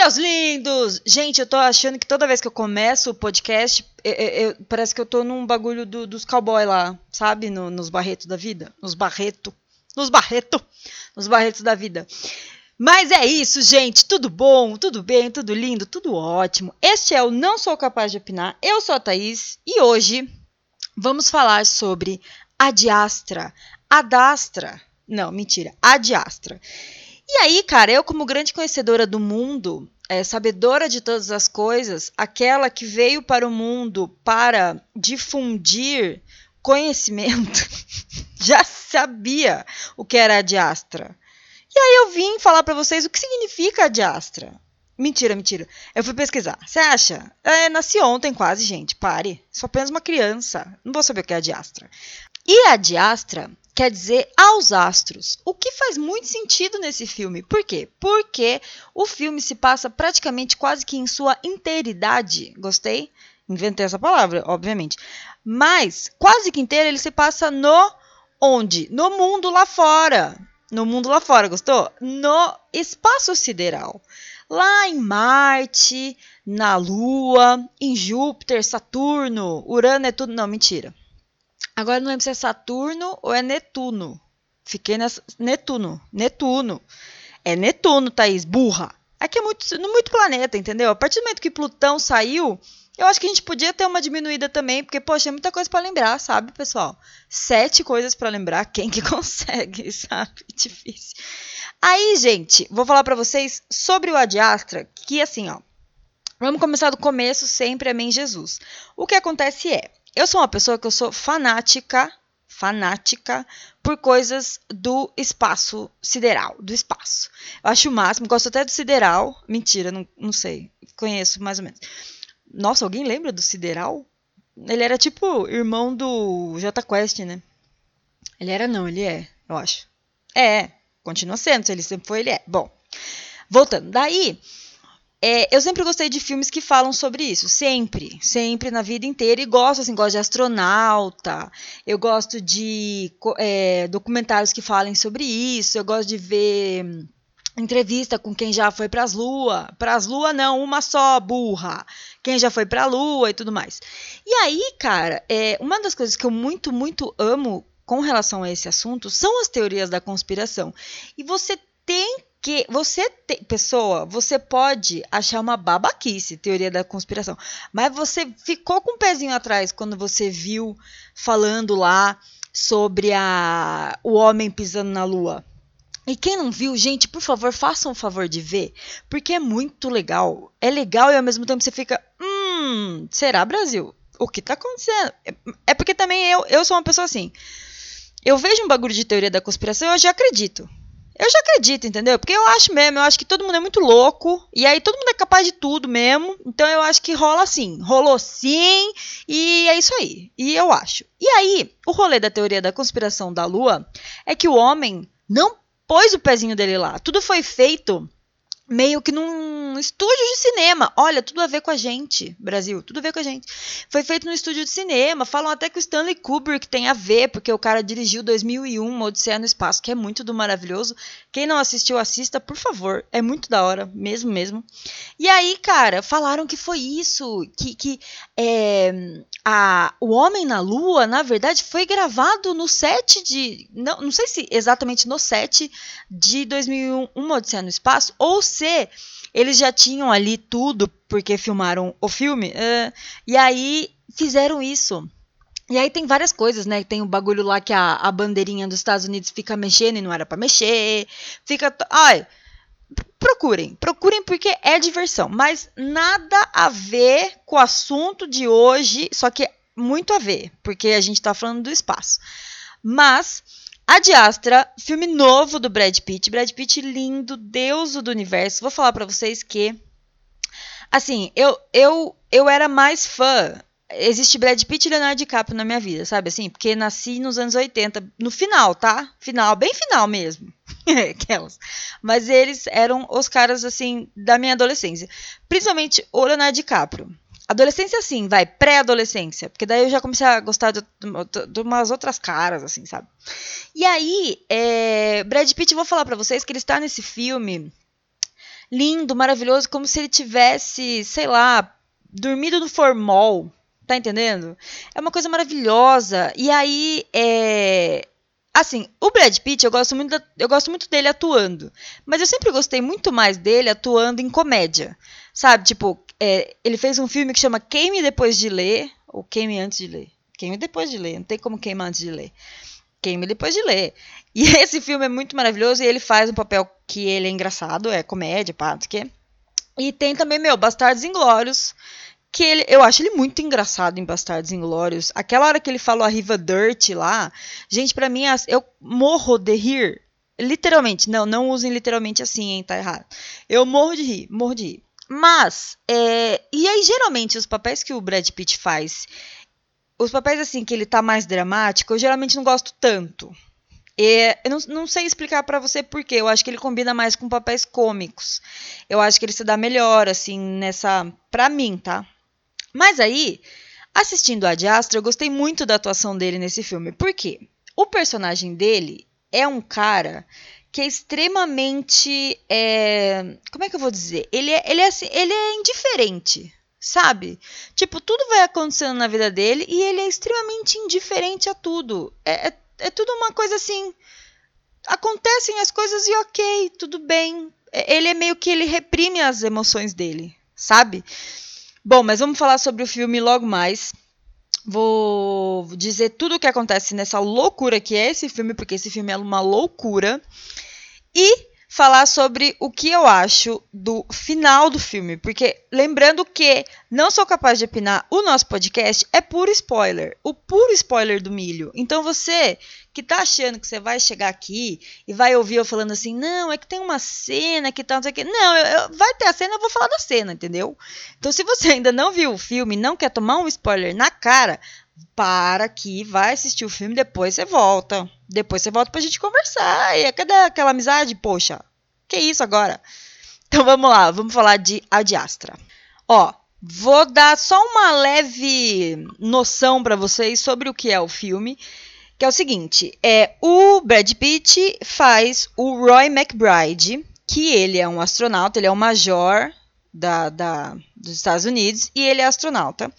seus lindos! Gente, eu tô achando que toda vez que eu começo o podcast, eu, eu, parece que eu tô num bagulho do, dos cowboy lá, sabe? No, nos barretos da vida. Nos barretos. Nos barretos. Nos barretos da vida. Mas é isso, gente. Tudo bom, tudo bem, tudo lindo, tudo ótimo. Este é o Não Sou Capaz de Opinar. Eu sou a Thaís e hoje vamos falar sobre a diastra. A dastra. Não, mentira. A diastra. E aí, cara, eu, como grande conhecedora do mundo, é, sabedora de todas as coisas, aquela que veio para o mundo para difundir conhecimento, já sabia o que era a diastra. E aí eu vim falar para vocês o que significa a diastra. Mentira, mentira. Eu fui pesquisar. Você acha? É, nasci ontem quase, gente. Pare. Sou apenas uma criança. Não vou saber o que é a diastra. E a diastra quer dizer aos astros, o que faz muito sentido nesse filme. Por quê? Porque o filme se passa praticamente quase que em sua inteiridade. Gostei? Inventei essa palavra, obviamente. Mas quase que inteiro ele se passa no onde? No mundo lá fora. No mundo lá fora, gostou? No espaço sideral. Lá em Marte, na Lua, em Júpiter, Saturno, Urano é tudo. Não, mentira. Agora não lembro se é Saturno ou é Netuno. Fiquei nessa. Netuno. Netuno. É Netuno, Thaís, burra. Aqui é muito, muito planeta, entendeu? A partir do momento que Plutão saiu, eu acho que a gente podia ter uma diminuída também, porque, poxa, é muita coisa para lembrar, sabe, pessoal? Sete coisas para lembrar, quem que consegue, sabe? Difícil. Aí, gente, vou falar para vocês sobre o Adiastra, que assim, ó. Vamos começar do começo, sempre amém Jesus. O que acontece é, eu sou uma pessoa que eu sou fanática, fanática por coisas do espaço sideral, do espaço. Eu acho o máximo, gosto até do sideral. Mentira, não, não sei. Conheço mais ou menos. Nossa, alguém lembra do sideral? Ele era tipo irmão do J Quest, né? Ele era não, ele é, eu acho. É, continua sendo, se ele sempre foi, ele é. Bom, voltando. Daí, é, eu sempre gostei de filmes que falam sobre isso, sempre, sempre na vida inteira. E gosto, assim, gosto de astronauta, eu gosto de é, documentários que falem sobre isso, eu gosto de ver entrevista com quem já foi para as luas. Para as luas, não, uma só, burra. Quem já foi para a lua e tudo mais. E aí, cara, é, uma das coisas que eu muito, muito amo com relação a esse assunto são as teorias da conspiração. E você tem que você, te, pessoa, você pode achar uma babaquice teoria da conspiração, mas você ficou com o um pezinho atrás quando você viu falando lá sobre a, o homem pisando na lua. E quem não viu, gente, por favor, façam o favor de ver, porque é muito legal. É legal e ao mesmo tempo você fica, hum, será Brasil? O que tá acontecendo? É, é porque também eu, eu sou uma pessoa assim. Eu vejo um bagulho de teoria da conspiração eu já acredito. Eu já acredito, entendeu? Porque eu acho mesmo, eu acho que todo mundo é muito louco. E aí todo mundo é capaz de tudo mesmo. Então eu acho que rola assim. Rolou sim. E é isso aí. E eu acho. E aí, o rolê da teoria da conspiração da Lua é que o homem não pôs o pezinho dele lá. Tudo foi feito meio que num estúdio de cinema. Olha, tudo a ver com a gente, Brasil, tudo a ver com a gente. Foi feito no estúdio de cinema. Falam até que o Stanley Kubrick tem a ver, porque o cara dirigiu 2001, uma Odisseia no Espaço, que é muito do maravilhoso. Quem não assistiu, assista, por favor. É muito da hora, mesmo, mesmo. E aí, cara, falaram que foi isso, que, que é, a, o Homem na Lua, na verdade, foi gravado no set de... Não, não sei se exatamente no set de 2001, uma Odisseia no Espaço, ou se eles já tinham ali tudo, porque filmaram o filme, uh, e aí fizeram isso. E aí tem várias coisas, né? Tem o bagulho lá que a, a bandeirinha dos Estados Unidos fica mexendo e não era para mexer. Fica. Ai, procurem, procurem porque é diversão, mas nada a ver com o assunto de hoje, só que muito a ver, porque a gente tá falando do espaço. Mas a Diastra, filme novo do Brad Pitt. Brad Pitt lindo, deuso do universo. Vou falar para vocês que assim, eu eu eu era mais fã. Existe Brad Pitt e Leonardo DiCaprio na minha vida, sabe assim? Porque nasci nos anos 80, no final, tá? Final, bem final mesmo. Aquelas. Mas eles eram os caras assim da minha adolescência. Principalmente o Leonardo DiCaprio. Adolescência, sim, vai, pré-adolescência. Porque daí eu já comecei a gostar de, de, de, umas outras caras, assim, sabe? E aí, é, Brad Pitt, vou falar para vocês que ele está nesse filme lindo, maravilhoso, como se ele tivesse, sei lá, dormido no formol. Tá entendendo? É uma coisa maravilhosa. E aí, é. Assim, o Brad Pitt, eu gosto muito, da, eu gosto muito dele atuando. Mas eu sempre gostei muito mais dele atuando em comédia. Sabe? Tipo, é, ele fez um filme que chama Queime Depois de Ler. Ou Queime Antes de Ler. Queime Depois de Ler. Não tem como queimar antes de ler. Queime depois de ler. E esse filme é muito maravilhoso e ele faz um papel que ele é engraçado, é comédia, pá, não sei o quê. E tem também, meu, Bastardos Inglórios, que ele, eu acho ele muito engraçado em Bastardos Inglórios. Aquela hora que ele falou a Riva Dirt lá, gente, para mim, eu morro de rir. Literalmente, não, não usem literalmente assim, hein, tá errado. Eu morro de rir, morro de rir. Mas, é, e aí, geralmente, os papéis que o Brad Pitt faz, os papéis assim que ele tá mais dramático, eu geralmente não gosto tanto. Eu não, não sei explicar para você porquê. Eu acho que ele combina mais com papéis cômicos. Eu acho que ele se dá melhor, assim, nessa. Pra mim, tá? Mas aí, assistindo a Astra, eu gostei muito da atuação dele nesse filme. Por quê? O personagem dele é um cara que é extremamente. É... Como é que eu vou dizer? Ele é, ele é, assim, ele é indiferente, sabe? Tipo, tudo vai acontecendo na vida dele e ele é extremamente indiferente a tudo. É, é, é tudo uma coisa assim. Acontecem as coisas e ok, tudo bem. É, ele é meio que ele reprime as emoções dele, sabe? Bom, mas vamos falar sobre o filme logo mais. Vou dizer tudo o que acontece nessa loucura que é esse filme, porque esse filme é uma loucura. E falar sobre o que eu acho do final do filme, porque lembrando que não sou capaz de opinar, o nosso podcast é puro spoiler, o puro spoiler do milho. Então você que tá achando que você vai chegar aqui e vai ouvir eu falando assim, não, é que tem uma cena que tá, não sei o que. Não, eu, eu, vai ter a cena, eu vou falar da cena, entendeu? Então se você ainda não viu o filme, não quer tomar um spoiler na cara, para aqui, vai assistir o filme, depois você volta. Depois você volta pra gente conversar. E cadê aquela amizade? Poxa, que isso agora? Então vamos lá, vamos falar de Adiastra. Ó, vou dar só uma leve noção para vocês sobre o que é o filme, que é o seguinte, é o Brad Pitt faz o Roy McBride, que ele é um astronauta, ele é um major da, da, dos Estados Unidos e ele é astronauta.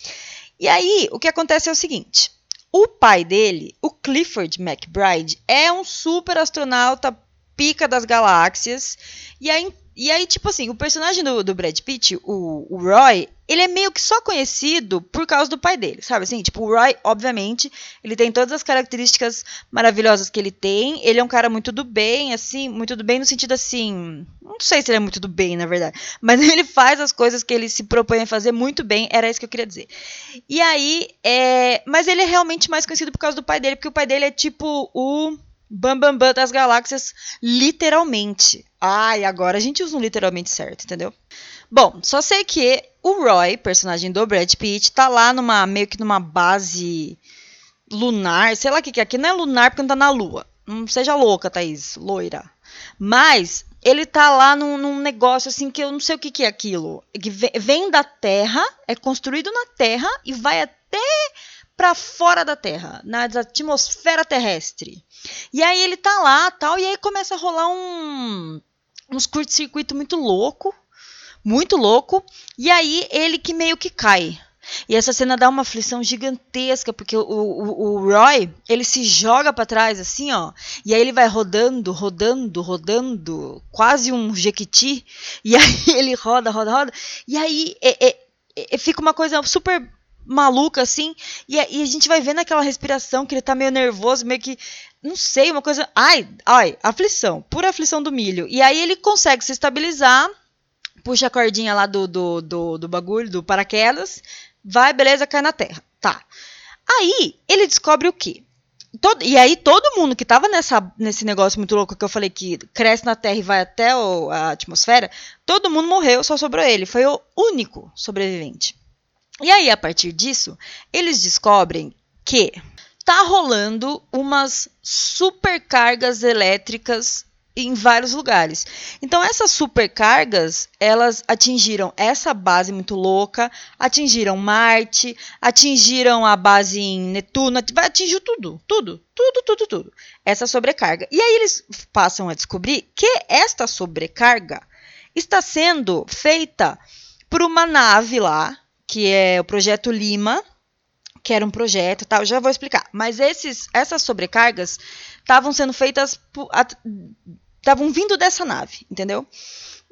E aí, o que acontece é o seguinte: o pai dele, o Clifford McBride, é um super astronauta pica das galáxias. E aí, e aí tipo assim, o personagem do, do Brad Pitt, o, o, Roy, ele é meio que só conhecido por causa do pai dele, sabe assim? Tipo, o Roy, obviamente, ele tem todas as características maravilhosas que ele tem. Ele é um cara muito do bem, assim, muito do bem no sentido assim. Não sei se ele é muito do bem, na verdade. Mas ele faz as coisas que ele se propõe a fazer muito bem, era isso que eu queria dizer. E aí, é. Mas ele é realmente mais conhecido por causa do pai dele, porque o pai dele é tipo o Bambambam bam, bam das galáxias, literalmente. Ai, agora a gente usa um literalmente certo, entendeu? Bom, só sei que o Roy, personagem do Brad Pitt, tá lá numa meio que numa base lunar, sei lá o que, que é. Aqui não é lunar porque não tá na lua. Não seja louca, Thaís, loira. Mas ele tá lá num, num, negócio assim que eu não sei o que, que é aquilo. Que vem da Terra, é construído na Terra e vai até para fora da Terra, na atmosfera terrestre. E aí ele tá lá, tal, e aí começa a rolar um uns curto-circuito muito louco, muito louco, e aí ele que meio que cai. E essa cena dá uma aflição gigantesca, porque o, o, o Roy, ele se joga para trás assim, ó, e aí ele vai rodando, rodando, rodando, quase um jequiti, e aí ele roda, roda, roda, e aí é, é, é, fica uma coisa super maluca, assim, e, e, a gente vai vendo aquela respiração que ele tá meio nervoso, meio que. Não sei, uma coisa. Ai, ai, aflição, pura aflição do milho. E aí ele consegue se estabilizar, puxa a cordinha lá do, do, do, do bagulho, do paraquedas, vai, beleza, cai na terra. Tá. Aí ele descobre o quê? Todo, e aí todo mundo que tava nessa, nesse negócio muito louco que eu falei que cresce na Terra e vai até o, a atmosfera, todo mundo morreu, só sobrou ele. Foi o único sobrevivente. E aí, a partir disso, eles descobrem que tá rolando umas supercargas elétricas em vários lugares. Então essas supercargas, elas atingiram essa base muito louca, atingiram Marte, atingiram a base em Netuno, atingiu tudo, tudo, tudo, tudo, tudo. Essa sobrecarga. E aí eles passam a descobrir que esta sobrecarga está sendo feita por uma nave lá, que é o projeto Lima, que era um projeto, tal, já vou explicar. Mas esses, essas sobrecargas estavam sendo feitas, estavam vindo dessa nave, entendeu?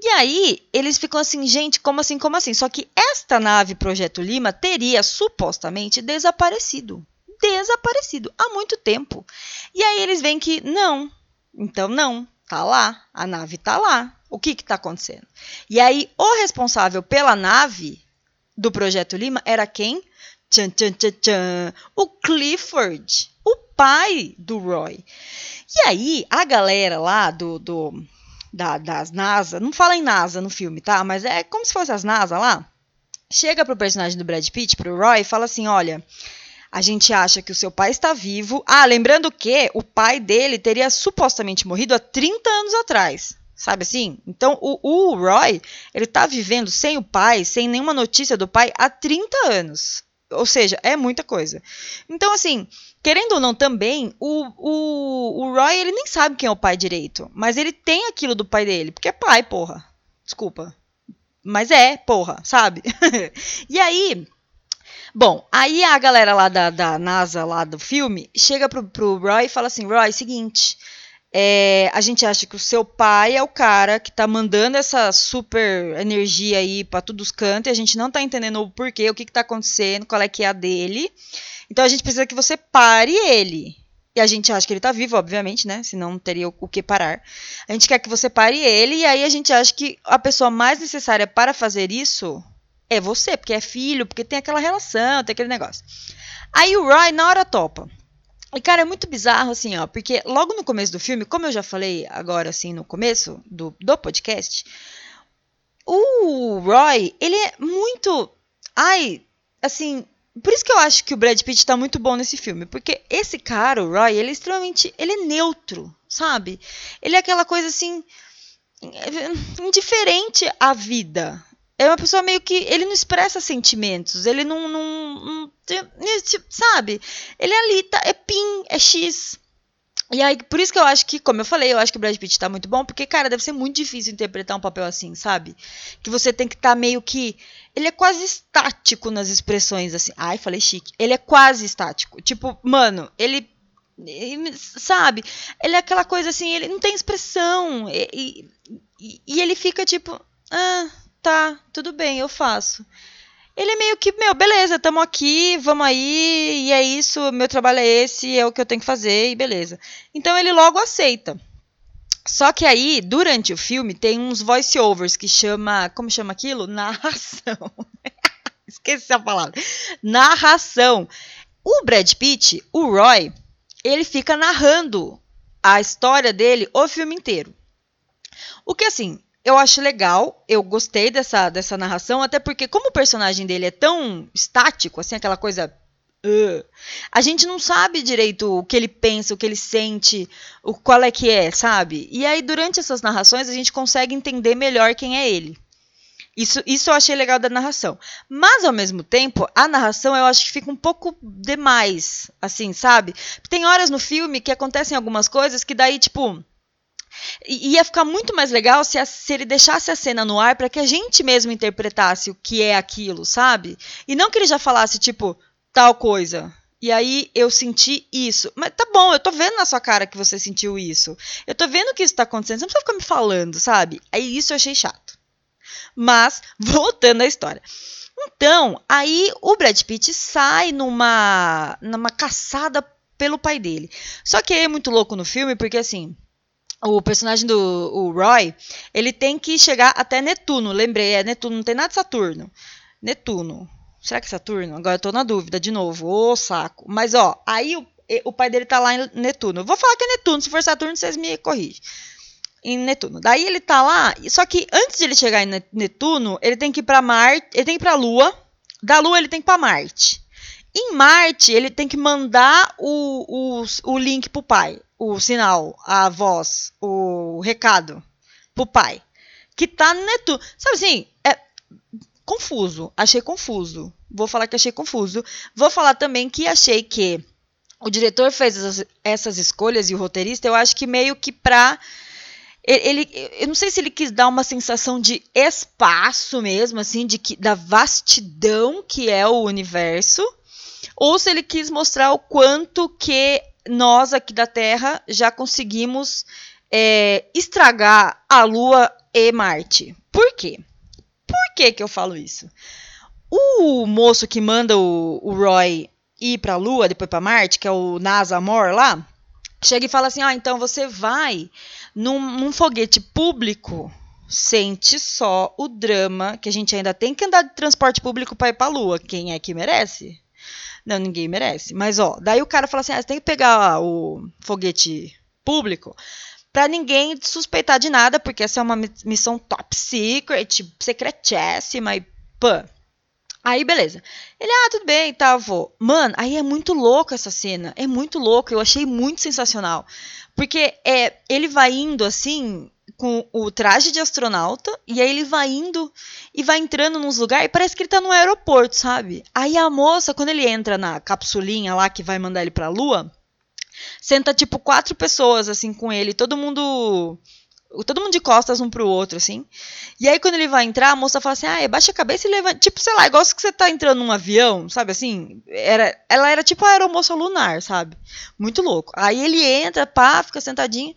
E aí, eles ficam assim, gente, como assim, como assim? Só que esta nave Projeto Lima teria supostamente desaparecido. Desaparecido há muito tempo. E aí eles veem que não. Então não, tá lá, a nave tá lá. O que que tá acontecendo? E aí o responsável pela nave do Projeto Lima era quem? Tchan, tchan, tchan, tchan, o Clifford, o pai do Roy. E aí a galera lá do, do da, das NASA, não fala em NASA no filme, tá? Mas é como se fosse as NASA lá. Chega pro personagem do Brad Pitt, pro Roy, e fala assim: olha. A gente acha que o seu pai está vivo. Ah, lembrando que o pai dele teria supostamente morrido há 30 anos atrás. Sabe assim? Então, o, o Roy, ele tá vivendo sem o pai, sem nenhuma notícia do pai há 30 anos. Ou seja, é muita coisa. Então, assim, querendo ou não também, o, o, o Roy, ele nem sabe quem é o pai direito. Mas ele tem aquilo do pai dele, porque é pai, porra. Desculpa. Mas é, porra, sabe? e aí. Bom, aí a galera lá da, da NASA, lá do filme, chega pro, pro Roy e fala assim: Roy, seguinte. É, a gente acha que o seu pai é o cara que tá mandando essa super energia aí para todos os cantos e a gente não tá entendendo o porquê, o que que tá acontecendo, qual é que é a dele. Então a gente precisa que você pare ele. E a gente acha que ele tá vivo, obviamente, né? Senão não teria o que parar. A gente quer que você pare ele e aí a gente acha que a pessoa mais necessária para fazer isso é você, porque é filho, porque tem aquela relação, tem aquele negócio. Aí o Roy na hora topa. E, cara, é muito bizarro, assim, ó, porque logo no começo do filme, como eu já falei agora, assim, no começo do, do podcast, o Roy, ele é muito. Ai, assim. Por isso que eu acho que o Brad Pitt tá muito bom nesse filme. Porque esse cara, o Roy, ele é extremamente. Ele é neutro, sabe? Ele é aquela coisa assim. indiferente à vida, é uma pessoa meio que. Ele não expressa sentimentos, ele não. não, não sabe? Ele é ali, tá, é PIN, é X. E aí, por isso que eu acho que, como eu falei, eu acho que o Brad Pitt tá muito bom, porque, cara, deve ser muito difícil interpretar um papel assim, sabe? Que você tem que estar tá meio que. Ele é quase estático nas expressões, assim. Ai, falei chique. Ele é quase estático. Tipo, mano, ele. ele sabe? Ele é aquela coisa assim, ele não tem expressão. E, e, e ele fica tipo. Ah, tá, tudo bem, eu faço. Ele é meio que, meu, beleza, estamos aqui, vamos aí, e é isso, meu trabalho é esse, é o que eu tenho que fazer, e beleza. Então ele logo aceita. Só que aí, durante o filme, tem uns voice-overs que chama. Como chama aquilo? Narração. Esqueci a palavra. Narração. O Brad Pitt, o Roy, ele fica narrando a história dele o filme inteiro. O que assim, eu acho legal, eu gostei dessa, dessa narração, até porque, como o personagem dele é tão estático, assim, aquela coisa. Uh, a gente não sabe direito o que ele pensa, o que ele sente, o qual é que é, sabe? E aí, durante essas narrações, a gente consegue entender melhor quem é ele. Isso, isso eu achei legal da narração. Mas, ao mesmo tempo, a narração eu acho que fica um pouco demais, assim, sabe? Tem horas no filme que acontecem algumas coisas que daí, tipo ia ficar muito mais legal se, a, se ele deixasse a cena no ar para que a gente mesmo interpretasse o que é aquilo, sabe? E não que ele já falasse, tipo, tal coisa. E aí eu senti isso. Mas tá bom, eu tô vendo na sua cara que você sentiu isso. Eu tô vendo que isso tá acontecendo. Você não precisa ficar me falando, sabe? Aí isso eu achei chato. Mas, voltando à história. Então, aí o Brad Pitt sai numa, numa caçada pelo pai dele. Só que é muito louco no filme, porque assim, o personagem do o Roy, ele tem que chegar até Netuno. Lembrei, é Netuno, não tem nada de Saturno. Netuno. Será que é Saturno? Agora eu tô na dúvida de novo. Ô, saco. Mas, ó, aí o, o pai dele tá lá em Netuno. Eu vou falar que é Netuno. Se for Saturno, vocês me corrigem. Em Netuno. Daí ele tá lá. Só que antes de ele chegar em Netuno, ele tem que ir pra Marte. Ele tem que ir pra Lua. Da Lua, ele tem que ir pra Marte. Em Marte, ele tem que mandar o, o, o link pro pai o sinal, a voz, o recado pro pai. Que tá no Netuno. Sabe assim, é confuso. Achei confuso. Vou falar que achei confuso. Vou falar também que achei que o diretor fez essas, essas escolhas e o roteirista, eu acho que meio que pra ele, eu não sei se ele quis dar uma sensação de espaço mesmo, assim, de que, da vastidão que é o universo, ou se ele quis mostrar o quanto que nós aqui da Terra já conseguimos é, estragar a Lua e Marte. Por quê? Por que, que eu falo isso? O moço que manda o, o Roy ir para a Lua, depois para Marte, que é o NASA Moore lá, chega e fala assim: ah, então você vai num, num foguete público sente só o drama que a gente ainda tem que andar de transporte público para ir para a Lua. Quem é que merece? Não, ninguém merece. Mas, ó, daí o cara fala assim: ah, você tem que pegar o foguete público para ninguém suspeitar de nada, porque essa é uma missão top secret, secretíssima e pã. Aí, beleza. Ele, ah, tudo bem, tá, vou. Mano, aí é muito louco essa cena. É muito louco. Eu achei muito sensacional. Porque é, ele vai indo assim, com o traje de astronauta, e aí ele vai indo e vai entrando nos lugares, e parece que ele tá no aeroporto, sabe? Aí a moça, quando ele entra na capsulinha lá que vai mandar ele pra lua, senta tipo quatro pessoas assim com ele, todo mundo todo mundo de costas um pro outro, assim. E aí, quando ele vai entrar, a moça fala assim: ah, baixa a cabeça e levanta. Tipo, sei lá, igual que você tá entrando num avião, sabe assim? Era, ela era tipo a aeromoça lunar, sabe? Muito louco. Aí ele entra, pá, fica sentadinho.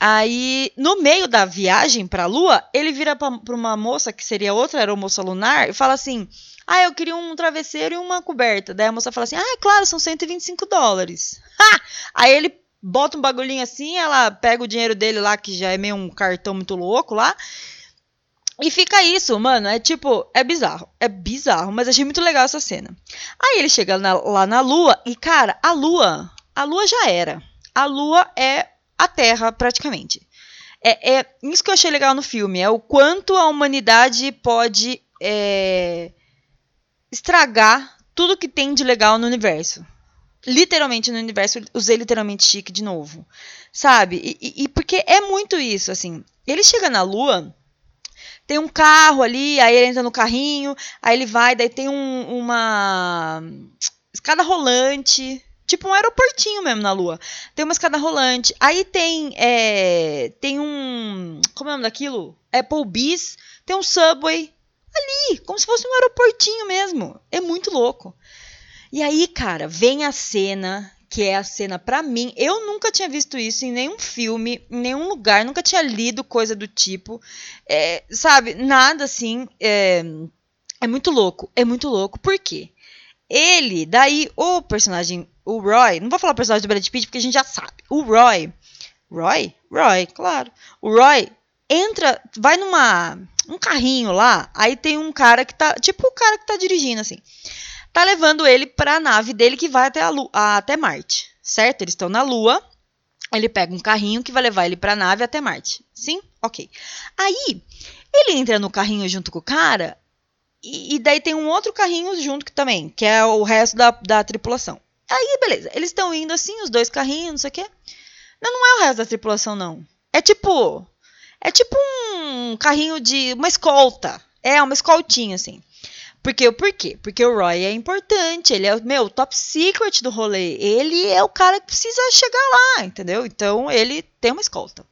Aí, no meio da viagem para a Lua, ele vira para uma moça, que seria outra aeromoça lunar, e fala assim: Ah, eu queria um travesseiro e uma coberta. Daí a moça fala assim: Ah, claro, são 125 dólares. Ha! Aí ele bota um bagulhinho assim, ela pega o dinheiro dele lá, que já é meio um cartão muito louco lá. E fica isso, mano. É tipo, é bizarro. É bizarro, mas achei muito legal essa cena. Aí ele chega na, lá na Lua, e cara, a Lua, a Lua já era. A Lua é a Terra, praticamente. É, é isso que eu achei legal no filme, é o quanto a humanidade pode é, estragar tudo que tem de legal no universo. Literalmente no universo, usei literalmente chique de novo. Sabe? E, e, e porque é muito isso, assim. Ele chega na Lua, tem um carro ali, aí ele entra no carrinho, aí ele vai, daí tem um, uma escada rolante, Tipo um aeroportinho mesmo na Lua. Tem uma escada rolante. Aí tem. É, tem um. Como é o nome daquilo? Applebee's. Tem um subway. Ali, como se fosse um aeroportinho mesmo. É muito louco. E aí, cara, vem a cena que é a cena para mim. Eu nunca tinha visto isso em nenhum filme, em nenhum lugar, nunca tinha lido coisa do tipo. É, sabe, nada assim. É, é muito louco, é muito louco. Por quê? Ele, daí, o personagem o Roy, não vou falar o personagem do Brad Pitt porque a gente já sabe. O Roy, Roy? Roy, claro. O Roy entra, vai numa um carrinho lá, aí tem um cara que tá, tipo o cara que tá dirigindo assim. Tá levando ele para a nave dele que vai até a Lua, até Marte, certo? Eles estão na Lua. Ele pega um carrinho que vai levar ele para a nave até Marte. Sim? OK. Aí, ele entra no carrinho junto com o cara e, e daí tem um outro carrinho junto que também, que é o resto da, da tripulação. Aí, beleza. Eles estão indo assim, os dois carrinhos, não sei o quê. Não, não é o resto da tripulação, não. É tipo. É tipo um carrinho de. Uma escolta. É, uma escoltinha, assim. Porque, por quê? Porque o Roy é importante, ele é o meu top secret do rolê. Ele é o cara que precisa chegar lá, entendeu? Então ele tem uma escolta.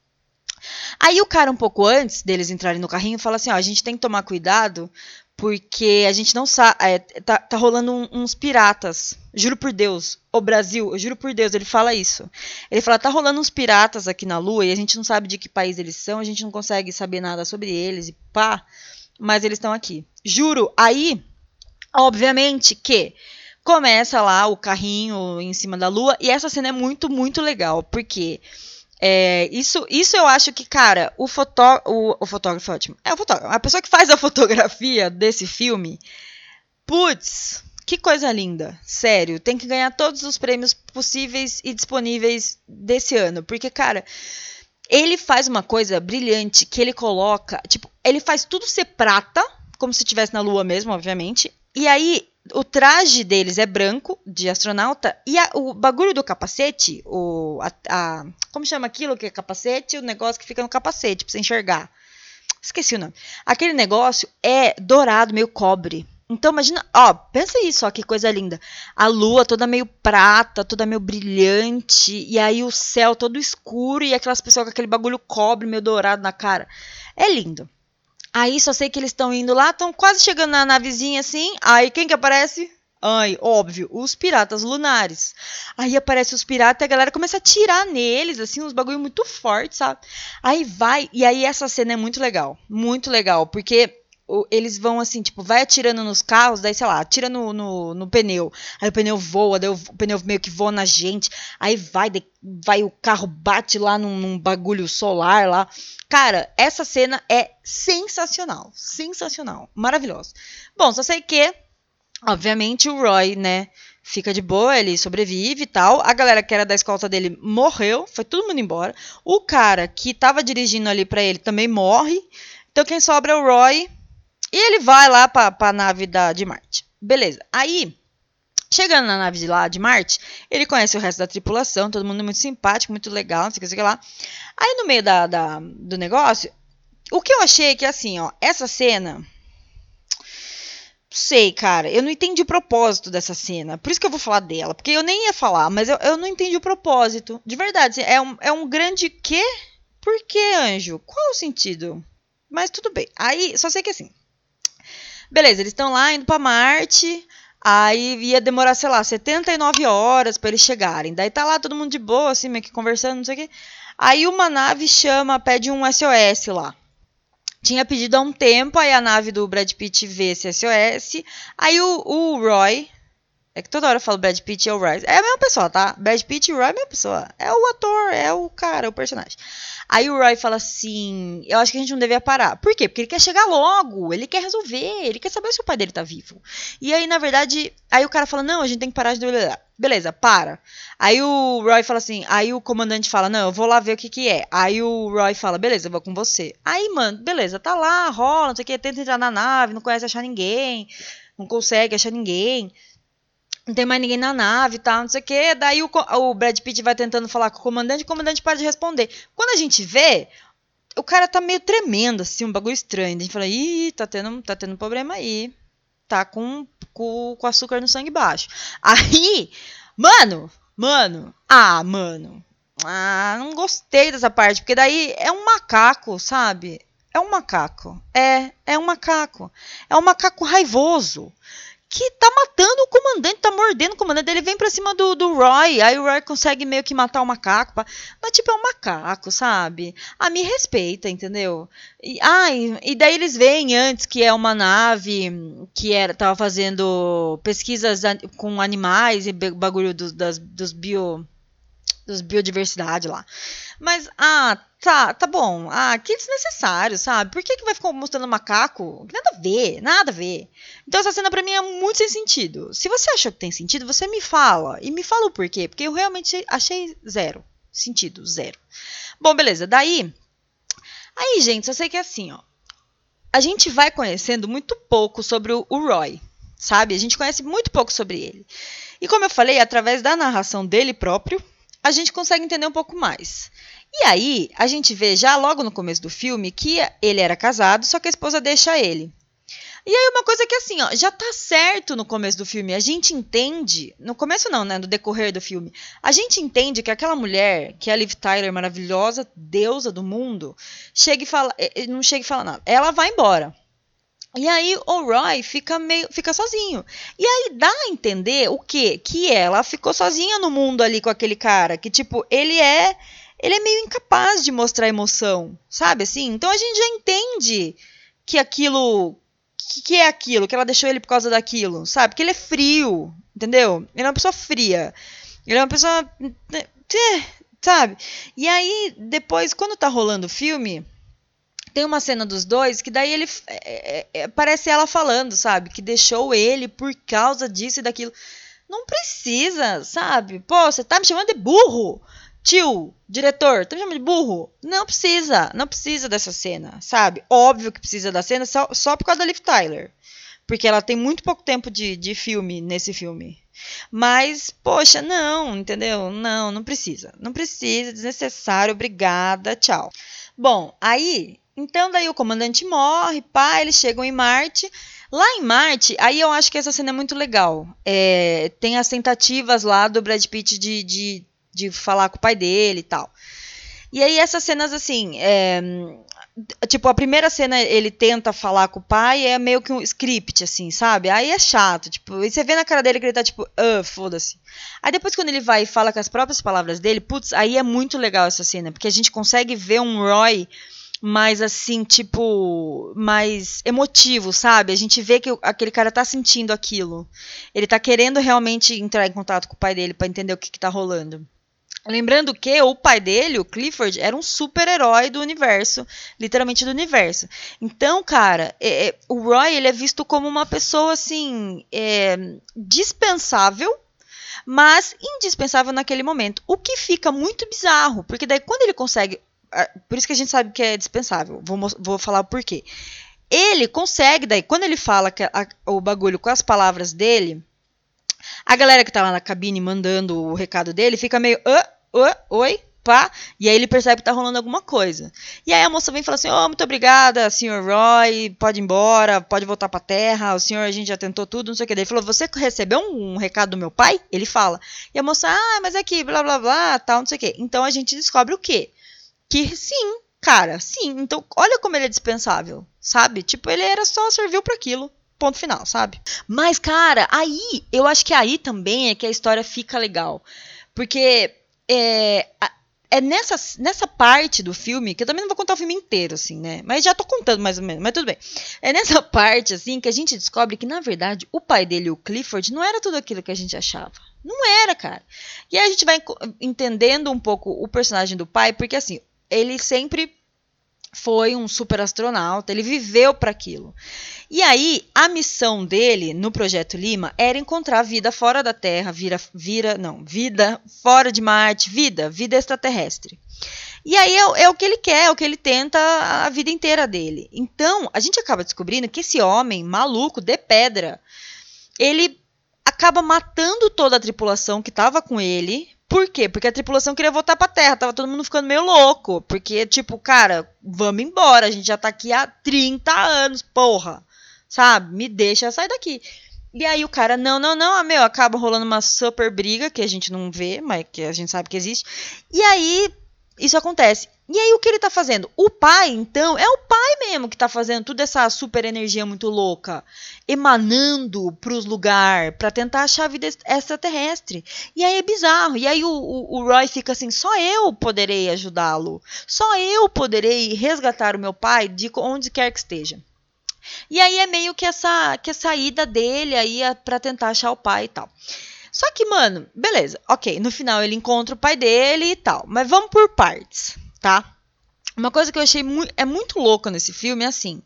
Aí o cara, um pouco antes deles entrarem no carrinho, fala assim: ó, a gente tem que tomar cuidado porque a gente não sabe. É, tá, tá rolando um, uns piratas. Juro por Deus. O Brasil, eu juro por Deus, ele fala isso. Ele fala: tá rolando uns piratas aqui na Lua e a gente não sabe de que país eles são, a gente não consegue saber nada sobre eles e pá. Mas eles estão aqui. Juro. Aí, obviamente que começa lá o carrinho em cima da Lua e essa cena é muito, muito legal. Porque. É, isso, isso eu acho que, cara, o, fotó o, o fotógrafo é ótimo. É o fotógrafo. A pessoa que faz a fotografia desse filme, putz, que coisa linda. Sério, tem que ganhar todos os prêmios possíveis e disponíveis desse ano. Porque, cara, ele faz uma coisa brilhante que ele coloca. Tipo, ele faz tudo ser prata, como se estivesse na lua mesmo, obviamente. E aí o traje deles é branco, de astronauta, e a, o bagulho do capacete, o, a, a, como chama aquilo que é capacete? O negócio que fica no capacete, pra você enxergar. Esqueci o nome. Aquele negócio é dourado, meio cobre. Então imagina, ó, pensa isso, ó, que coisa linda. A lua toda meio prata, toda meio brilhante, e aí o céu todo escuro e aquelas pessoas com aquele bagulho cobre meio dourado na cara. É lindo. Aí só sei que eles estão indo lá, estão quase chegando na navezinha assim. Aí quem que aparece? Ai, óbvio, os piratas lunares. Aí aparece os piratas e a galera começa a atirar neles, assim, uns bagulho muito fortes, sabe? Aí vai, e aí essa cena é muito legal, muito legal, porque eles vão assim, tipo, vai atirando nos carros, daí, sei lá, atira no, no, no pneu. Aí o pneu voa, daí o, pneu meio que voa na gente. Aí vai, daí, vai o carro bate lá num, num, bagulho solar lá. Cara, essa cena é sensacional. Sensacional. Maravilhosa. Bom, só sei que Obviamente o Roy, né, fica de boa, ele sobrevive e tal. A galera que era da escolta dele morreu, foi todo mundo embora. O cara que tava dirigindo ali para ele também morre. Então quem sobra é o Roy. E ele vai lá pra, pra nave da, de Marte. Beleza. Aí, chegando na nave de lá de Marte, ele conhece o resto da tripulação, todo mundo muito simpático, muito legal, não sei o que, sei lá. Aí no meio da, da, do negócio, o que eu achei é que assim, ó, essa cena sei, cara. Eu não entendi o propósito dessa cena. Por isso que eu vou falar dela. Porque eu nem ia falar, mas eu, eu não entendi o propósito. De verdade. É um, é um grande quê? Por que, anjo? Qual o sentido? Mas tudo bem. Aí, só sei que assim. Beleza, eles estão lá indo para Marte. Aí ia demorar, sei lá, 79 horas para eles chegarem. Daí tá lá todo mundo de boa, assim, meio que conversando, não sei o quê. Aí uma nave chama, pede um SOS lá tinha pedido há um tempo, aí a nave do Brad Pitt vê esse SOS, aí o, o Roy, é que toda hora eu falo Brad Pitt e o Roy, é a mesma pessoa, tá? Brad Pitt e o Roy é a mesma pessoa, é o ator, é o cara, é o personagem. Aí o Roy fala assim: Eu acho que a gente não devia parar. Por quê? Porque ele quer chegar logo, ele quer resolver, ele quer saber se o pai dele tá vivo. E aí, na verdade, aí o cara fala: Não, a gente tem que parar de. Beleza, para. Aí o Roy fala assim, aí o comandante fala, não, eu vou lá ver o que que é. Aí o Roy fala, beleza, eu vou com você. Aí, mano, beleza, tá lá, rola, não sei o que, tenta entrar na nave, não conhece achar ninguém, não consegue achar ninguém não tem mais ninguém na nave e tal, não sei o que. Daí o, o Brad Pitt vai tentando falar com o comandante, o comandante para de responder. Quando a gente vê, o cara tá meio tremendo, assim, um bagulho estranho. A gente fala, ih, tá tendo, tá tendo problema aí. Tá com, com, com açúcar no sangue baixo. Aí, mano, mano, ah, mano. Ah, não gostei dessa parte, porque daí é um macaco, sabe? É um macaco. É, é um macaco. É um macaco raivoso que tá matando o comandante, tá mordendo o comandante. Ele vem pra cima do, do Roy, aí o Roy consegue meio que matar o macaco. Mas, tipo, é um macaco, sabe? Ah, me respeita, entendeu? E, ah, e, e daí eles veem antes que é uma nave que era, tava fazendo pesquisas com animais e bagulho do, das, dos bio dos biodiversidade lá. Mas, ah, tá, tá bom. Ah, que desnecessário, sabe? Por que, que vai ficar mostrando macaco? Nada a ver, nada a ver. Então essa cena pra mim é muito sem sentido. Se você achou que tem sentido, você me fala. E me fala o porquê. Porque eu realmente achei zero. Sentido, zero. Bom, beleza. Daí. Aí, gente, eu sei que é assim, ó. A gente vai conhecendo muito pouco sobre o, o Roy, sabe? A gente conhece muito pouco sobre ele. E como eu falei, através da narração dele próprio, a gente consegue entender um pouco mais. E aí, a gente vê já logo no começo do filme que ele era casado, só que a esposa deixa ele. E aí, uma coisa que assim, ó, já tá certo no começo do filme. A gente entende. No começo, não, né? No decorrer do filme. A gente entende que aquela mulher, que é a Liv Tyler, maravilhosa, deusa do mundo, chega e fala. Eh, eh, não chega e fala nada. Ela vai embora. E aí o Roy fica meio fica sozinho. E aí dá a entender o quê? Que ela ficou sozinha no mundo ali com aquele cara, que tipo, ele é ele é meio incapaz de mostrar emoção, sabe assim? Então a gente já entende que aquilo que, que é aquilo, que ela deixou ele por causa daquilo, sabe? Que ele é frio, entendeu? Ele é uma pessoa fria. Ele é uma pessoa né, sabe? E aí depois quando tá rolando o filme, tem uma cena dos dois que daí ele. É, é, é, parece ela falando, sabe? Que deixou ele por causa disso e daquilo. Não precisa, sabe? Pô, você tá me chamando de burro. Tio, diretor, tá me chamando de burro? Não precisa, não precisa dessa cena, sabe? Óbvio que precisa da cena só, só por causa da Liv Tyler. Porque ela tem muito pouco tempo de, de filme nesse filme. Mas, poxa, não, entendeu? Não, não precisa. Não precisa, desnecessário, obrigada, tchau. Bom, aí então daí o comandante morre, pá, eles chegam em Marte. Lá em Marte, aí eu acho que essa cena é muito legal. É, tem as tentativas lá do Brad Pitt de, de, de falar com o pai dele e tal. E aí essas cenas, assim, é, Tipo, a primeira cena ele tenta falar com o pai é meio que um script, assim, sabe? Aí é chato, tipo, e você vê na cara dele que ele tá tipo, ah, foda-se. Aí depois quando ele vai e fala com as próprias palavras dele, putz, aí é muito legal essa cena, porque a gente consegue ver um Roy mais assim, tipo, mais emotivo, sabe? A gente vê que aquele cara tá sentindo aquilo. Ele tá querendo realmente entrar em contato com o pai dele para entender o que, que tá rolando. Lembrando que o pai dele, o Clifford, era um super-herói do universo, literalmente do universo. Então, cara, é, é, o Roy ele é visto como uma pessoa assim é, dispensável, mas indispensável naquele momento. O que fica muito bizarro, porque daí quando ele consegue, por isso que a gente sabe que é dispensável. Vou, vou falar o porquê. Ele consegue, daí quando ele fala a, o bagulho com as palavras dele, a galera que tava na cabine mandando o recado dele fica meio, uh, oi, pá, e aí ele percebe que tá rolando alguma coisa. E aí a moça vem e fala assim: "Oh, muito obrigada, senhor Roy, pode ir embora, pode voltar pra terra, o senhor a gente já tentou tudo, não sei o que". Daí ele falou: "Você recebeu um, um, recado do meu pai?". Ele fala. E a moça: "Ah, mas é que blá blá blá, tal, não sei o que". Então a gente descobre o quê? Que sim, cara, sim. Então olha como ele é dispensável, sabe? Tipo, ele era só serviu para aquilo ponto final, sabe? Mas, cara, aí, eu acho que aí também é que a história fica legal. Porque é, é nessa, nessa parte do filme, que eu também não vou contar o filme inteiro, assim, né? Mas já tô contando mais ou menos, mas tudo bem. É nessa parte, assim, que a gente descobre que, na verdade, o pai dele, o Clifford, não era tudo aquilo que a gente achava. Não era, cara. E aí a gente vai entendendo um pouco o personagem do pai, porque, assim, ele sempre foi um super astronauta, ele viveu para aquilo. E aí, a missão dele no projeto Lima era encontrar vida fora da Terra, vira, vira, não, vida fora de Marte, vida, vida extraterrestre. E aí é, é, o que ele quer, é o que ele tenta a vida inteira dele. Então, a gente acaba descobrindo que esse homem maluco de pedra, ele acaba matando toda a tripulação que estava com ele por quê? Porque a tripulação queria voltar pra Terra, tava todo mundo ficando meio louco. Porque, tipo, cara, vamos embora, a gente já tá aqui há 30 anos, porra. Sabe? Me deixa sair daqui. E aí o cara, não, não, não, ah, meu, acaba rolando uma super briga que a gente não vê, mas que a gente sabe que existe. E aí isso acontece. E aí o que ele tá fazendo? O pai, então, é o pai mesmo que tá fazendo toda essa super energia muito louca, emanando pros lugares para tentar achar a vida extraterrestre. E aí é bizarro. E aí o, o, o Roy fica assim: só eu poderei ajudá-lo. Só eu poderei resgatar o meu pai de onde quer que esteja. E aí é meio que essa que a saída dele aí é para tentar achar o pai e tal. Só que, mano, beleza, ok. No final ele encontra o pai dele e tal. Mas vamos por partes tá? Uma coisa que eu achei mu é muito louca nesse filme é assim.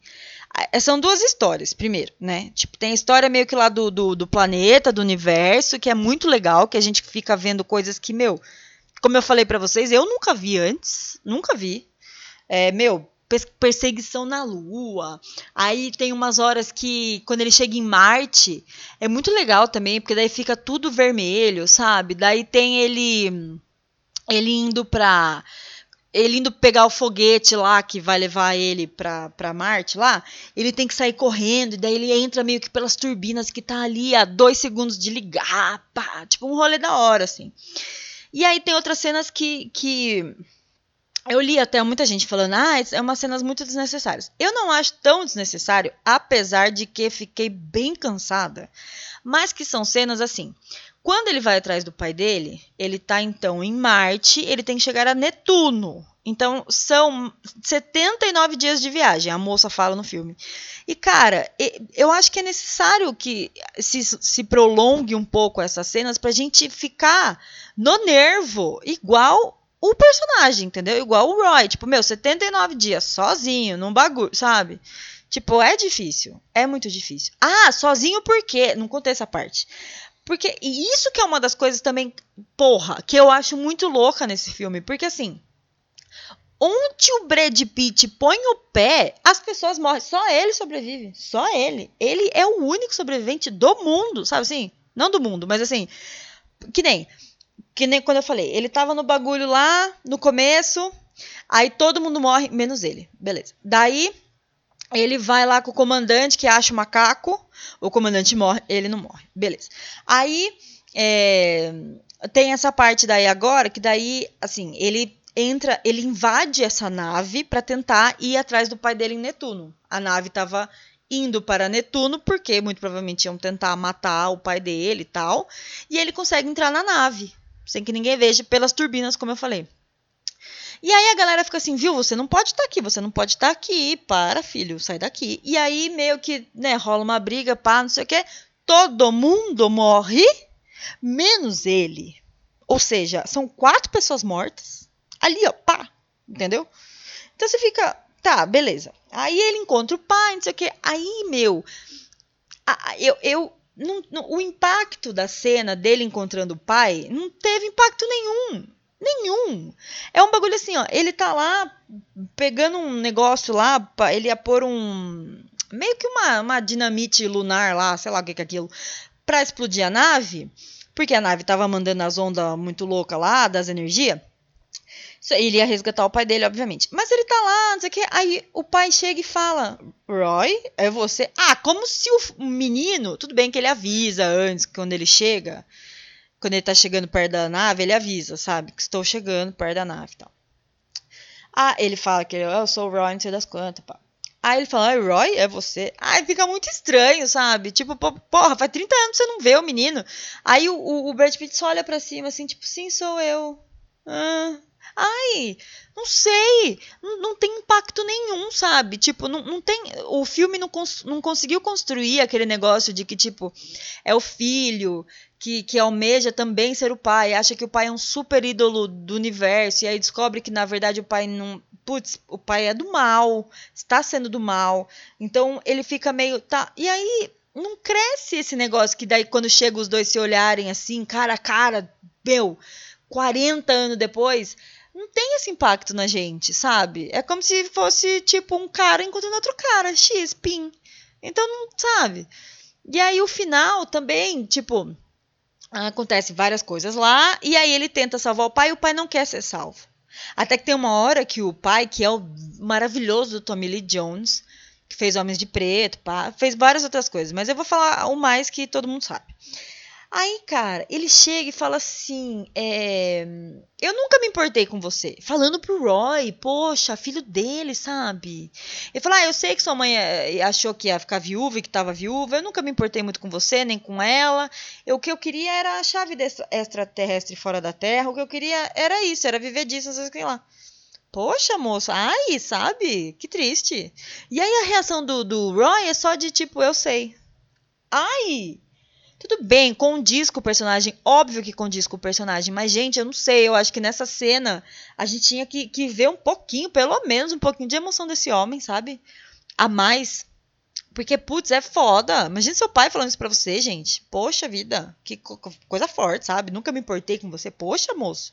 São duas histórias, primeiro, né? Tipo, tem a história meio que lá do, do, do, planeta, do universo, que é muito legal, que a gente fica vendo coisas que, meu, como eu falei para vocês, eu nunca vi antes, nunca vi. É, meu, perseguição na Lua. Aí tem umas horas que, quando ele chega em Marte, é muito legal também, porque daí fica tudo vermelho, sabe? Daí tem ele, ele indo pra ele indo pegar o foguete lá que vai levar ele pra, pra Marte lá, ele tem que sair correndo, e daí ele entra meio que pelas turbinas que tá ali a dois segundos de ligar, pá, tipo um rolê da hora, assim. E aí tem outras cenas que, que eu li até muita gente falando, ah, é umas cenas muito desnecessárias. Eu não acho tão desnecessário, apesar de que fiquei bem cansada, mas que são cenas assim. Quando ele vai atrás do pai dele, ele está então em Marte, ele tem que chegar a Netuno. Então, são 79 dias de viagem, a moça fala no filme. E, cara, eu acho que é necessário que se, se prolongue um pouco essas cenas pra gente ficar no nervo, igual o personagem, entendeu? Igual o Roy. Tipo, meu, 79 dias sozinho, num bagulho, sabe? Tipo, é difícil. É muito difícil. Ah, sozinho por quê? Não contei essa parte. Porque e isso que é uma das coisas também, porra, que eu acho muito louca nesse filme, porque assim, onde o Brad Pitt põe o pé, as pessoas morrem, só ele sobrevive, só ele. Ele é o único sobrevivente do mundo, sabe assim? Não do mundo, mas assim, que nem que nem quando eu falei, ele tava no bagulho lá no começo, aí todo mundo morre menos ele. Beleza. Daí Ele vai lá com o comandante que acha o macaco, o comandante morre, ele não morre, beleza. Aí é, tem essa parte daí agora que daí, assim, ele entra, ele invade essa nave para tentar ir atrás do pai dele em Netuno. A nave estava indo para Netuno porque muito provavelmente iam tentar matar o pai dele e tal, e ele consegue entrar na nave sem que ninguém veja pelas turbinas, como eu falei. E aí a galera fica assim, viu, você não pode estar tá aqui, você não pode estar tá aqui, para, filho, sai daqui. E aí meio que, né, rola uma briga, pá, não sei o quê. Todo mundo morre, menos ele. Ou seja, são quatro pessoas mortas. Ali, ó, pá, entendeu? Então você fica, tá, beleza. Aí ele encontra o pai, não sei o quê. Aí, meu, eu, eu o impacto da cena dele encontrando o pai não teve impacto nenhum. Nenhum. É um bagulho assim, ó. Ele tá lá pegando um negócio lá, ele ia pôr um. Meio que uma, uma dinamite lunar lá, sei lá o que, que é aquilo, pra explodir a nave, porque a nave tava mandando as ondas muito loucas lá, das energias. Ele ia resgatar o pai dele, obviamente. Mas ele tá lá, não sei o que. Aí o pai chega e fala: Roy, é você? Ah, como se o menino. Tudo bem que ele avisa antes, quando ele chega quando ele tá chegando perto da nave, ele avisa, sabe? Que estou chegando perto da nave e tal. Ah, ele fala que eu sou o Roy, não sei das quantas, pá. Aí ele fala, ah, Roy, é você? Aí fica muito estranho, sabe? Tipo, porra, faz 30 anos que você não vê o menino. Aí o, o, o Brad Pitt só olha pra cima, assim, tipo, sim, sou eu. Ah, ai, não sei, não, não, tem impacto nenhum, sabe? Tipo, não, não tem. O filme não, cons, não conseguiu construir aquele negócio de que, tipo, é o filho que, que almeja também ser o pai, acha que o pai é um super ídolo do universo, e aí descobre que na verdade o pai não. Putz, o pai é do mal, está sendo do mal. Então ele fica meio. Tá, e aí não cresce esse negócio que daí quando chega os dois se olharem assim, cara a cara, meu, 40 anos depois, não tem esse impacto na gente, sabe? É como se fosse tipo um cara encontrando outro cara, X, pin. Então, não sabe? E aí o final também, tipo, acontece várias coisas lá, e aí ele tenta salvar o pai e o pai não quer ser salvo. Até que tem uma hora que o pai, que é o maravilhoso Tommy Lee Jones, que fez Homens de Preto, pá, fez várias outras coisas, mas eu vou falar o mais que todo mundo sabe. Aí, cara, ele chega e fala assim: é, Eu nunca me importei com você. Falando pro Roy, poxa, filho dele, sabe? Ele fala: Ah, eu sei que sua mãe eh, achou que ia ficar viúva e que tava viúva. Eu nunca me importei muito com você, nem com ela. Eu, o que eu queria era a chave extraterrestre fora da Terra. O que eu queria era isso, era viver disso, sei lá. Poxa, moço, ai, sabe? Que triste. E aí a reação do, do Roy é só de tipo: Eu sei. Ai! Tudo bem, condiz com o personagem, óbvio que condiz com o personagem, mas, gente, eu não sei, eu acho que nessa cena a gente tinha que, que ver um pouquinho, pelo menos um pouquinho de emoção desse homem, sabe? A mais. Porque, putz, é foda. Imagina seu pai falando isso pra você, gente. Poxa vida, que co coisa forte, sabe? Nunca me importei com você. Poxa, moço.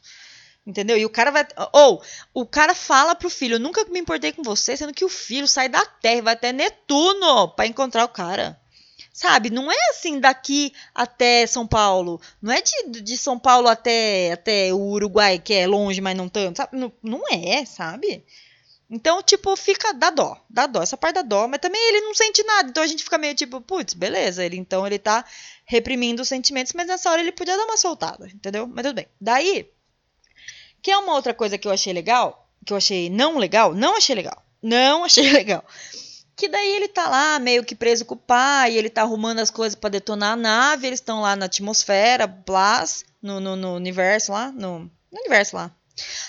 Entendeu? E o cara vai. Ou, o cara fala pro filho: Nunca me importei com você, sendo que o filho sai da Terra e vai até Netuno para encontrar o cara. Sabe? Não é assim daqui até São Paulo. Não é de, de São Paulo até, até o Uruguai, que é longe, mas não tanto. Sabe? Não, não é, sabe? Então, tipo, fica. dá dó. Dá dó. Essa parte dá dó. Mas também ele não sente nada. Então a gente fica meio tipo, putz, beleza. Ele, então ele tá reprimindo os sentimentos, mas nessa hora ele podia dar uma soltada, entendeu? Mas tudo bem. Daí, que é uma outra coisa que eu achei legal, que eu achei não legal, não achei legal. Não achei legal. Que daí ele tá lá meio que preso com o pai, ele tá arrumando as coisas para detonar a nave, eles estão lá na atmosfera, Blas, no, no, no, universo lá, no, no universo lá.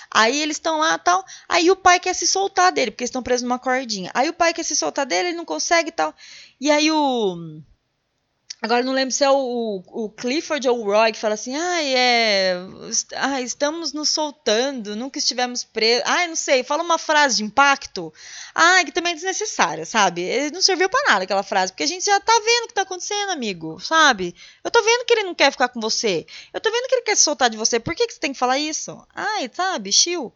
Aí eles estão lá tal. Aí o pai quer se soltar dele, porque eles estão presos numa cordinha. Aí o pai quer se soltar dele, ele não consegue tal. E aí o Agora não lembro se é o, o, Clifford ou o Roy que fala assim: ah, é. Ah, estamos nos soltando, nunca estivemos presos. Ah, não sei, fala uma frase de impacto. Ah, que também é desnecessária, sabe? Não serviu para nada aquela frase, porque a gente já tá vendo o que tá acontecendo, amigo, sabe? Eu tô vendo que ele não quer ficar com você. Eu tô vendo que ele quer se soltar de você. Por que, que você tem que falar isso? Ai, sabe, chill.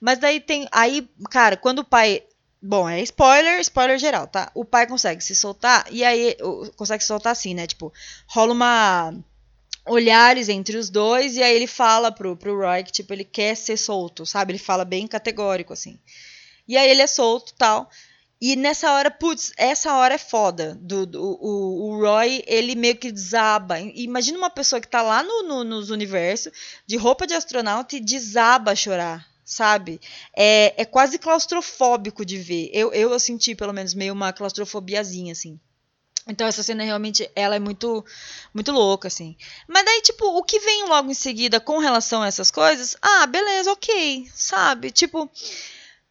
Mas daí tem. Aí, cara, quando o pai Bom, é spoiler, spoiler geral, tá? O pai consegue se soltar, e aí consegue se soltar assim, né? Tipo, rola uma. olhares entre os dois, e aí ele fala pro, pro Roy que, tipo, ele quer ser solto, sabe? Ele fala bem categórico, assim. E aí ele é solto tal. E nessa hora, putz, essa hora é foda. Do, do o, o, Roy, ele meio que desaba. Imagina uma pessoa que tá lá no, no, nos universos, de roupa de astronauta, e desaba a chorar, sabe? É, é quase claustrofóbico de ver. Eu, eu senti, pelo menos, meio uma claustrofobiazinha, assim. Então essa cena realmente ela é muito muito louca assim. Mas daí tipo, o que vem logo em seguida com relação a essas coisas? Ah, beleza, OK, sabe? Tipo,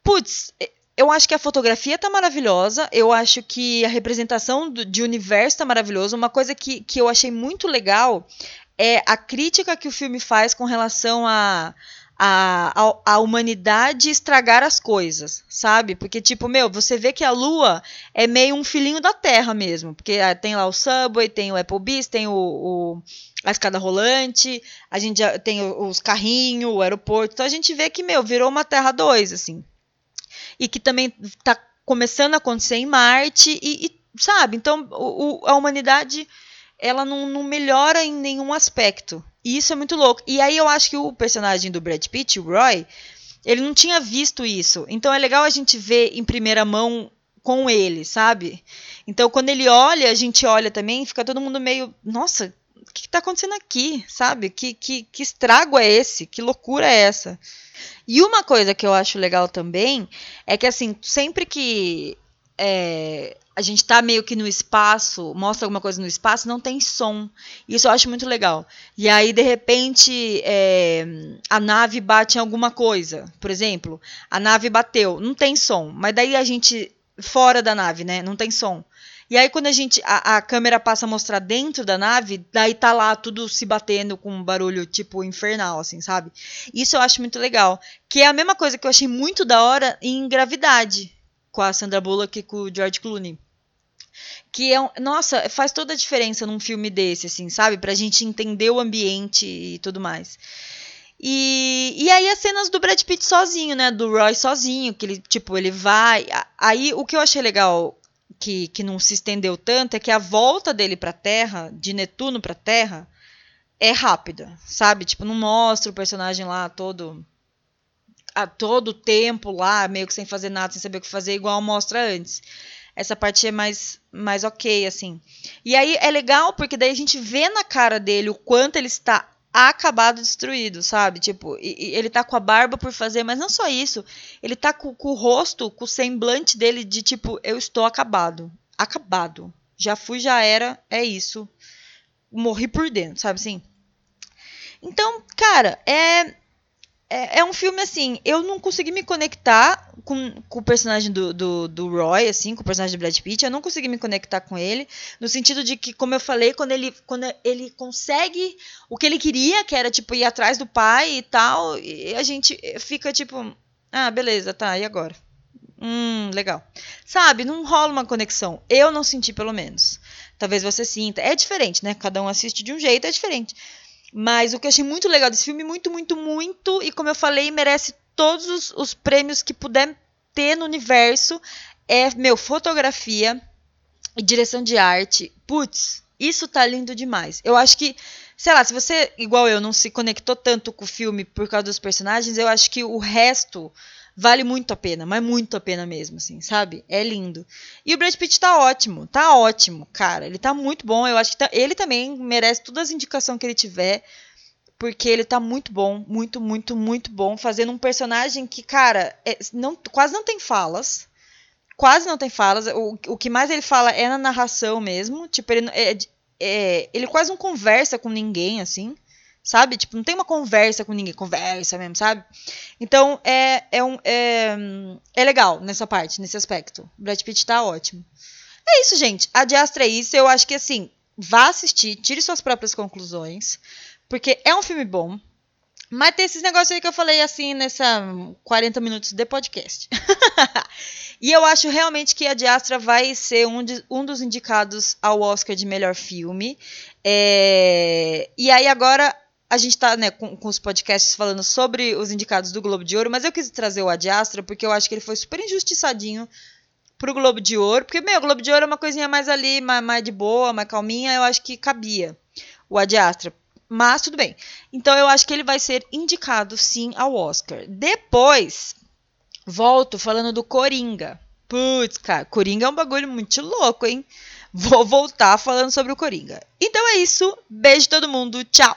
putz, eu acho que a fotografia tá maravilhosa, eu acho que a representação do, de universo tá maravilhosa. Uma coisa que, que eu achei muito legal é a crítica que o filme faz com relação a a, a, a, humanidade estragar as coisas, sabe? Porque, tipo, meu, você vê que a Lua é meio um filhinho da Terra mesmo. Porque ah, tem lá o Subway, tem o Applebee's, tem o, o a escada rolante, a gente tem os carrinhos, o aeroporto. Então a gente vê que, meu, virou uma Terra 2, assim. E que também tá começando a acontecer em Marte, e, e sabe? Então o, o, a humanidade ela não, não melhora em nenhum aspecto. E isso é muito louco. E aí eu acho que o personagem do Brad Pitt, o Roy, ele não tinha visto isso. Então é legal a gente ver em primeira mão com ele, sabe? Então quando ele olha, a gente olha também, fica todo mundo meio, nossa, o que está acontecendo aqui, sabe? Que, que, que estrago é esse? Que loucura é essa? E uma coisa que eu acho legal também é que, assim, sempre que é, a gente tá meio que no espaço, mostra alguma coisa no espaço, não tem som. Isso eu acho muito legal. E aí, de repente, é, a nave bate em alguma coisa. Por exemplo, a nave bateu, não tem som. Mas daí a gente, fora da nave, né? Não tem som. E aí, quando a gente. A, a, câmera passa a mostrar dentro da nave, daí tá lá tudo se batendo com um barulho, tipo, infernal, assim, sabe? Isso eu acho muito legal. Que é a mesma coisa que eu achei muito da hora em Gravidade, com a Sandra Bullock e com o George Clooney que é um, nossa, faz toda a diferença num filme desse, assim, sabe? Pra gente entender o ambiente e tudo mais. E, e aí as cenas do Brad Pitt sozinho, né? Do Roy sozinho, que ele, tipo, ele vai. Aí o que eu achei legal que, que não se estendeu tanto é que a volta dele pra Terra, de Netuno pra Terra, é rápida, sabe? Tipo, não mostra o personagem lá todo a todo tempo lá, meio que sem fazer nada, sem saber o que fazer, igual mostra antes essa parte é mais, mais ok, assim. E aí é legal porque daí a gente vê na cara dele o quanto ele está acabado, destruído, sabe? Tipo, e, e ele tá com a barba por fazer, mas não só isso. Ele tá com, com o rosto, com o semblante dele de tipo, eu estou acabado. Acabado. Já fui, já era, é isso. Morri por dentro, sabe assim? Então, cara, é é, é, um filme assim, eu não consegui me conectar com, com o personagem do, do, do, Roy, assim, com o personagem do Brad Pitt, eu não consegui me conectar com ele, no sentido de que, como eu falei, quando ele, quando ele consegue o que ele queria, que era, tipo, ir atrás do pai e tal, e a gente fica, tipo, ah, beleza, tá, e agora? Hum, legal. Sabe, não rola uma conexão. Eu não senti, pelo menos. Talvez você sinta. É diferente, né? Cada um assiste de um jeito, é diferente. Mas o que eu achei muito legal desse filme, muito, muito, muito, e como eu falei, merece todos os, os prêmios que puder ter no universo, é, meu, fotografia e direção de arte. Putz, isso tá lindo demais. Eu acho que, sei lá, se você, igual eu, não se conectou tanto com o filme por causa dos personagens, eu acho que o resto vale muito a pena, mas muito a pena mesmo, assim, sabe? É lindo. E o Brad Pitt tá ótimo, tá ótimo, cara. Ele tá muito bom. Eu acho que tá, ele também merece todas as indicações que ele tiver, porque ele tá muito bom, muito, muito, muito bom, fazendo um personagem que, cara, é, não, quase não tem falas. Quase não tem falas. O, o que mais ele fala é na narração mesmo. Tipo, ele, é, é, ele quase não conversa com ninguém, assim sabe? Tipo, não tem uma conversa com ninguém, conversa mesmo, sabe? Então, é, é, um, é, é legal nessa parte, nesse aspecto. O Brad Pitt tá ótimo. É isso, gente. A Diastra é isso. Eu acho que, assim, vá assistir, tire suas próprias conclusões, porque é um filme bom. Mas tem esses negócios aí que eu falei, assim, nessa 40 minutos de podcast. e eu acho realmente que a Diastra vai ser um, de, um dos indicados ao Oscar de melhor filme. É... E aí agora a gente está né, com, com, os podcasts falando sobre os indicados do Globo de Ouro, mas eu quis trazer o Adiastra porque eu acho que ele foi super injustiçadinho pro Globo de Ouro, porque, meu, o Globo de Ouro é uma coisinha mais ali, mais, mais de boa, mais calminha, eu acho que cabia o Adiastra. Mas tudo bem. Então eu acho que ele vai ser indicado sim ao Oscar. Depois, volto falando do Coringa. Putz, cara, Coringa é um bagulho muito louco, hein? Vou voltar falando sobre o Coringa. Então é isso. Beijo todo mundo. Tchau.